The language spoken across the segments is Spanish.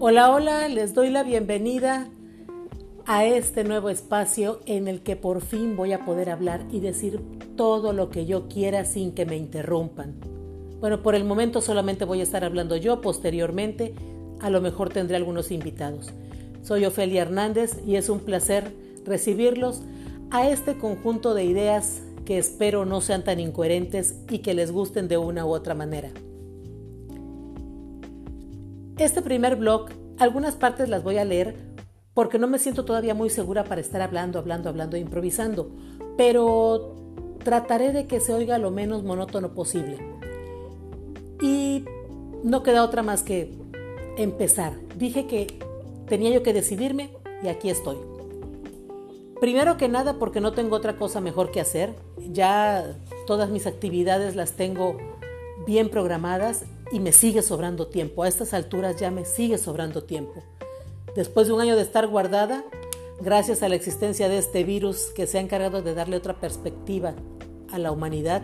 Hola, hola, les doy la bienvenida a este nuevo espacio en el que por fin voy a poder hablar y decir todo lo que yo quiera sin que me interrumpan. Bueno, por el momento solamente voy a estar hablando yo, posteriormente a lo mejor tendré algunos invitados. Soy Ofelia Hernández y es un placer recibirlos a este conjunto de ideas que espero no sean tan incoherentes y que les gusten de una u otra manera. Este primer blog, algunas partes las voy a leer porque no me siento todavía muy segura para estar hablando, hablando, hablando e improvisando, pero trataré de que se oiga lo menos monótono posible. Y no queda otra más que empezar. Dije que tenía yo que decidirme y aquí estoy. Primero que nada porque no tengo otra cosa mejor que hacer. Ya todas mis actividades las tengo bien programadas y me sigue sobrando tiempo. A estas alturas ya me sigue sobrando tiempo. Después de un año de estar guardada, gracias a la existencia de este virus que se ha encargado de darle otra perspectiva a la humanidad,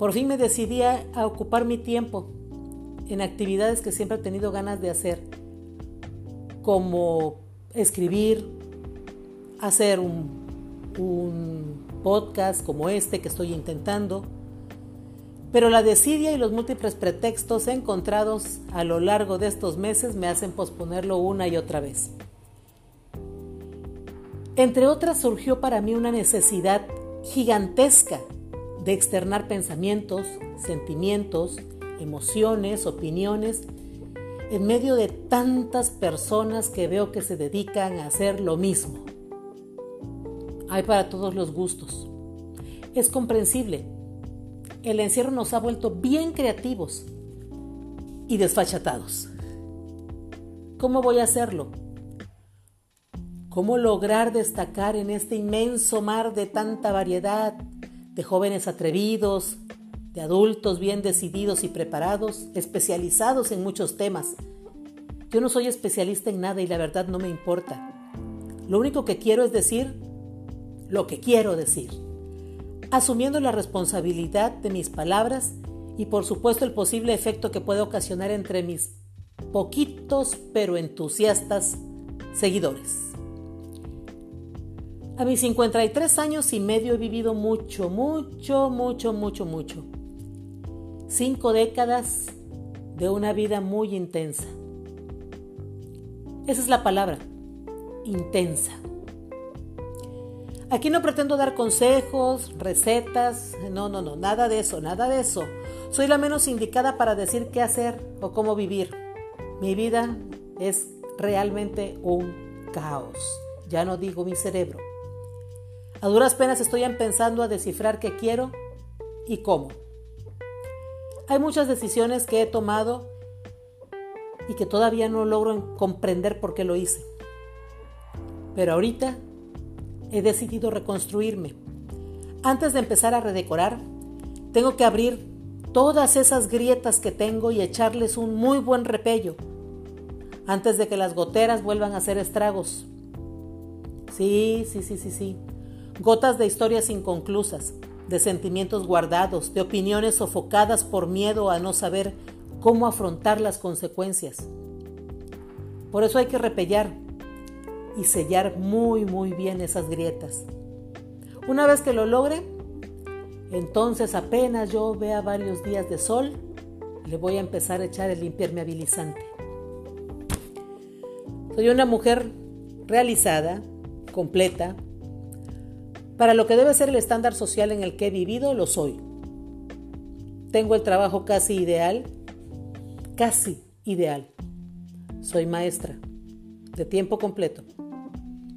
por fin me decidí a, ocupar mi tiempo en actividades que siempre he tenido ganas de hacer, como escribir, hacer un, podcast como este que estoy intentando, pero la desidia y los múltiples pretextos encontrados a lo largo de estos meses me hacen posponerlo una y otra vez. Entre otras surgió para mí una necesidad gigantesca de externar pensamientos, sentimientos, emociones, opiniones, en medio de tantas personas que veo que se dedican a hacer lo mismo. Hay para todos los gustos. Es comprensible el encierro nos ha vuelto bien creativos y desfachatados. ¿Cómo voy a hacerlo? ¿Cómo lograr destacar en este inmenso mar de tanta variedad de jóvenes atrevidos, de adultos bien decididos y preparados, especializados en muchos temas? Yo no soy especialista en nada y la verdad no me importa. Lo único que quiero es decir lo que quiero decir asumiendo la responsabilidad de mis palabras y por supuesto el posible efecto que puede ocasionar entre mis poquitos pero entusiastas seguidores. A mis 53 años y medio he vivido mucho, mucho, mucho, mucho, mucho. Cinco décadas de una vida muy intensa. Esa es la palabra, intensa. Aquí no pretendo dar consejos, recetas, no, no, no, nada de eso, nada de eso. Soy la menos indicada para decir qué hacer o cómo vivir. Mi vida es realmente un caos. Ya no digo mi cerebro. A duras penas estoy empezando a descifrar qué quiero y cómo. Hay muchas decisiones que he tomado y que todavía no logro comprender por qué lo hice. Pero ahorita he decidido reconstruirme. Antes de empezar a redecorar, tengo que abrir todas esas grietas que tengo y echarles un muy buen repello antes de que las goteras vuelvan a hacer estragos. Sí, sí, sí, sí, sí. Gotas de historias inconclusas, de sentimientos guardados, de opiniones sofocadas por miedo a no saber cómo afrontar las consecuencias. Por eso hay que repellar, y sellar muy muy bien esas grietas. Una vez que lo logre, entonces apenas yo vea varios días de sol, le voy a empezar a echar el impermeabilizante. Soy una mujer realizada, completa. Para lo que debe ser el estándar social en el que he vivido, lo soy. Tengo el trabajo casi ideal, casi ideal. Soy maestra de tiempo completo.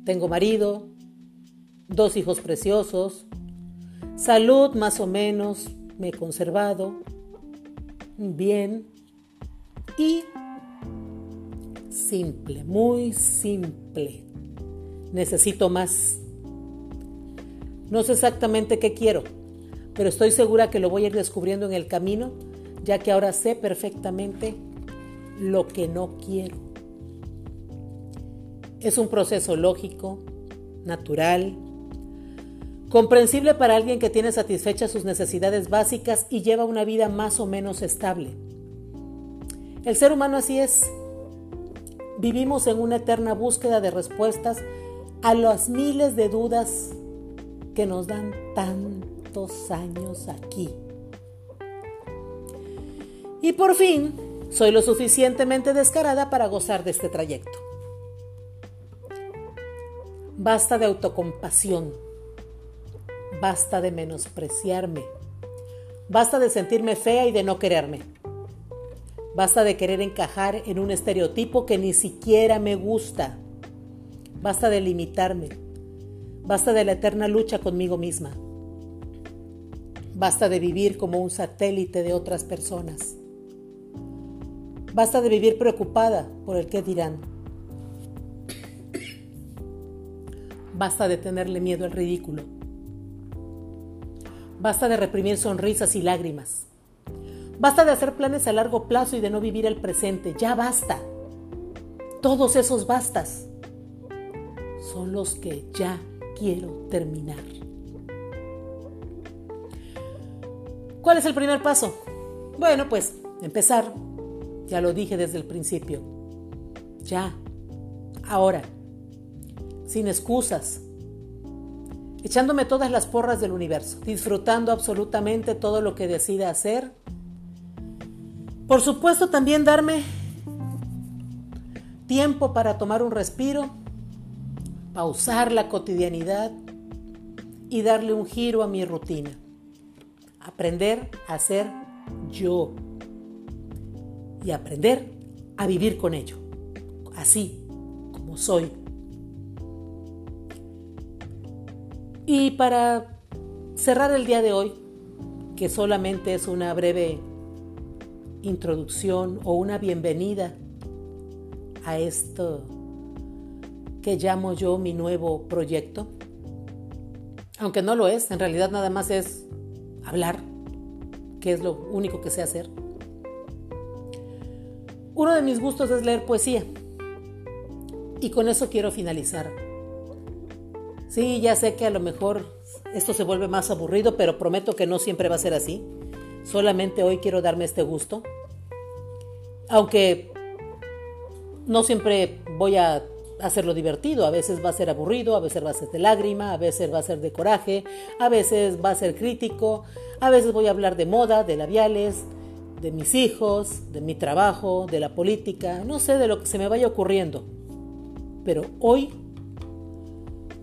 Tengo marido, dos hijos preciosos, salud más o menos, me he conservado bien y simple, muy simple. Necesito más. No sé exactamente qué quiero, pero estoy segura que lo voy a ir descubriendo en el camino, ya que ahora sé perfectamente lo que no quiero. Es un proceso lógico, natural, comprensible para alguien que tiene satisfechas sus necesidades básicas y lleva una vida más o menos estable. El ser humano así es. vivimos en una eterna búsqueda de respuestas a las miles de dudas que nos dan tantos años aquí. Y por fin, soy lo suficientemente descarada para gozar de este trayecto. Basta de autocompasión. Basta de menospreciarme. Basta de sentirme fea y de no quererme. Basta de querer encajar en un estereotipo que ni siquiera me gusta. Basta de limitarme. Basta de la eterna lucha conmigo misma. Basta de vivir como un satélite de otras personas. Basta de vivir preocupada por el que dirán. Basta de tenerle miedo al ridículo. Basta de reprimir sonrisas y lágrimas. Basta de hacer planes a largo plazo y de no vivir el presente. Ya basta. Todos esos bastas son los que ya quiero terminar. ¿Cuál es el primer paso? Bueno, pues empezar. Ya lo dije desde el principio. Ya. Ahora. Sin excusas. Echándome todas las porras del universo. Disfrutando absolutamente todo lo que decida hacer por supuesto, también darme tiempo para tomar un respiro, pausar la cotidianidad y darle un giro a mi rutina. Aprender a ser yo y aprender a vivir con ello, así como soy. Y para cerrar el día de hoy, que solamente es una breve introducción o una bienvenida a esto que llamo yo mi nuevo proyecto. Aunque no lo es, en realidad nada más es hablar, que es lo único que sé hacer. Uno de mis gustos es leer poesía. Y con eso quiero finalizar. Sí, ya sé que a lo mejor esto se vuelve más aburrido, pero prometo que no siempre va a ser así. Solamente hoy quiero darme este gusto. Aunque no siempre voy a hacerlo divertido, a veces va a ser aburrido, a veces va a ser de lágrima, a veces va a ser de coraje, a veces va a ser crítico, a veces voy a hablar de moda, de labiales, de mis hijos, de mi trabajo, de la política, no sé de lo que se me vaya ocurriendo. Pero hoy,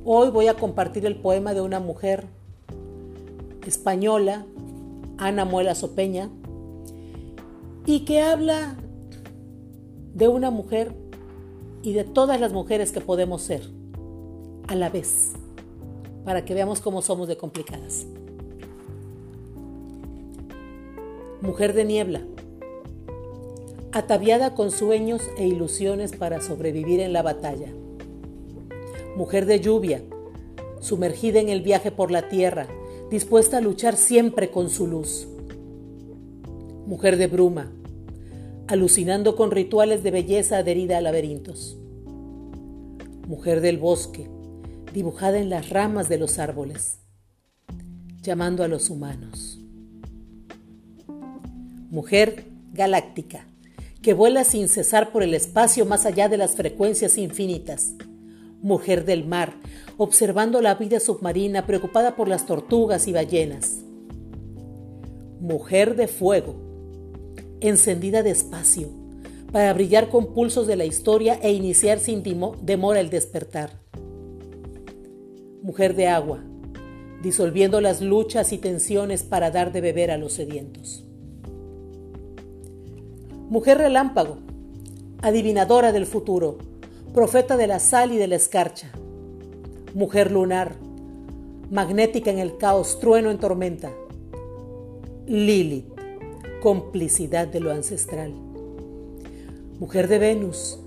hoy voy a compartir el poema de una mujer española Ana Muela Sopeña, y que habla de una mujer y de todas las mujeres que podemos ser a la vez, para que veamos cómo somos de complicadas. Mujer de niebla, ataviada con sueños e ilusiones para sobrevivir en la batalla. Mujer de lluvia, sumergida en el viaje por la tierra, dispuesta a luchar siempre con su luz. Mujer de bruma, alucinando con rituales de belleza adherida a laberintos. Mujer del bosque, dibujada en las ramas de los árboles, llamando a los humanos. Mujer galáctica, que vuela sin cesar por el espacio más allá de las frecuencias infinitas. Mujer del mar, observando la vida submarina preocupada por las tortugas y ballenas. Mujer de fuego, encendida despacio, para brillar con pulsos de la historia e iniciar sin demora el despertar. Mujer de agua, disolviendo las luchas y tensiones para dar de beber a los sedientos. Mujer relámpago, adivinadora del futuro, profeta de la sal y de la escarcha, mujer lunar, magnética en el caos, trueno en tormenta. Lilith, complicidad de lo ancestral. Mujer de Venus,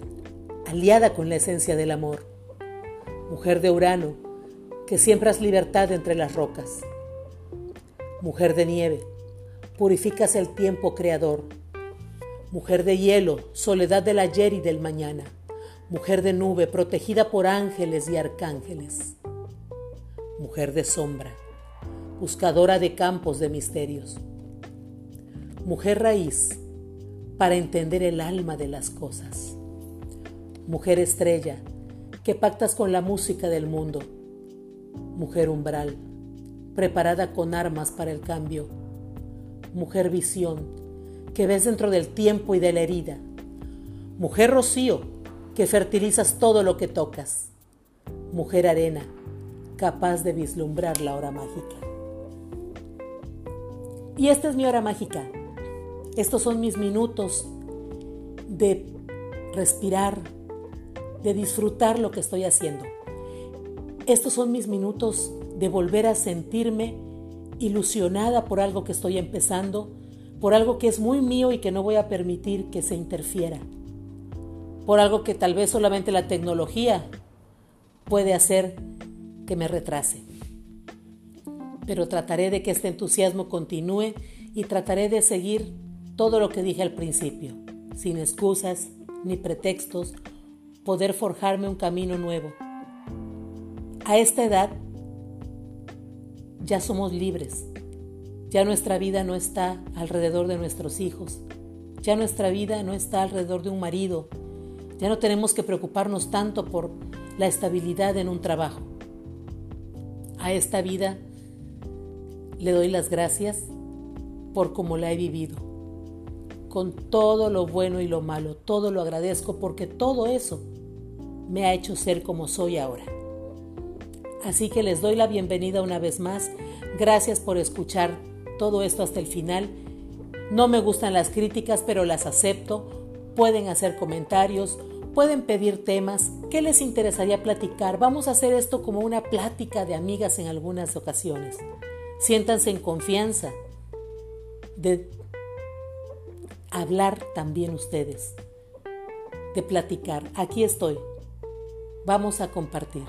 aliada con la esencia del amor. Mujer de Urano, que siembras libertad entre las rocas. Mujer de nieve, purificas el tiempo creador. Mujer de hielo, soledad del ayer y del mañana mujer de nube protegida por ángeles y arcángeles, mujer de sombra, buscadora de campos de misterios, mujer raíz para entender el alma de las cosas, mujer estrella, que pactas con la música del mundo, mujer umbral, preparada con armas para el cambio, mujer visión, que ves dentro del tiempo y de la herida, mujer rocío, que fertilizas todo lo que tocas, mujer arena, capaz de vislumbrar la hora mágica. Y esta es mi hora mágica. Estos son mis minutos de respirar, de disfrutar lo que estoy haciendo. Estos son mis minutos de volver a sentirme ilusionada por algo que estoy empezando, por algo que es muy mío y que no voy a permitir que se interfiera, por algo que tal vez solamente la tecnología puede hacer que me retrase. Pero trataré de que este entusiasmo continúe y trataré de seguir todo lo que dije al principio, sin excusas ni pretextos, poder forjarme un camino nuevo. A esta edad ya somos libres, ya nuestra vida no está alrededor de nuestros hijos, ya nuestra vida no está alrededor de un marido, ya no tenemos que preocuparnos tanto por la estabilidad en un trabajo. A esta vida le doy las gracias por cómo la he vivido con todo lo bueno y lo malo. Todo lo agradezco porque todo eso me ha hecho ser como soy ahora. Así que les doy la bienvenida una vez más. Gracias por escuchar todo esto hasta el final. No me gustan las críticas, pero las acepto. Pueden hacer comentarios, pueden pedir temas. ¿Qué les interesaría platicar? Vamos a hacer esto como una plática de amigas en algunas ocasiones. Siéntanse en confianza de hablar también ustedes, de platicar. Aquí estoy. Vamos a compartir.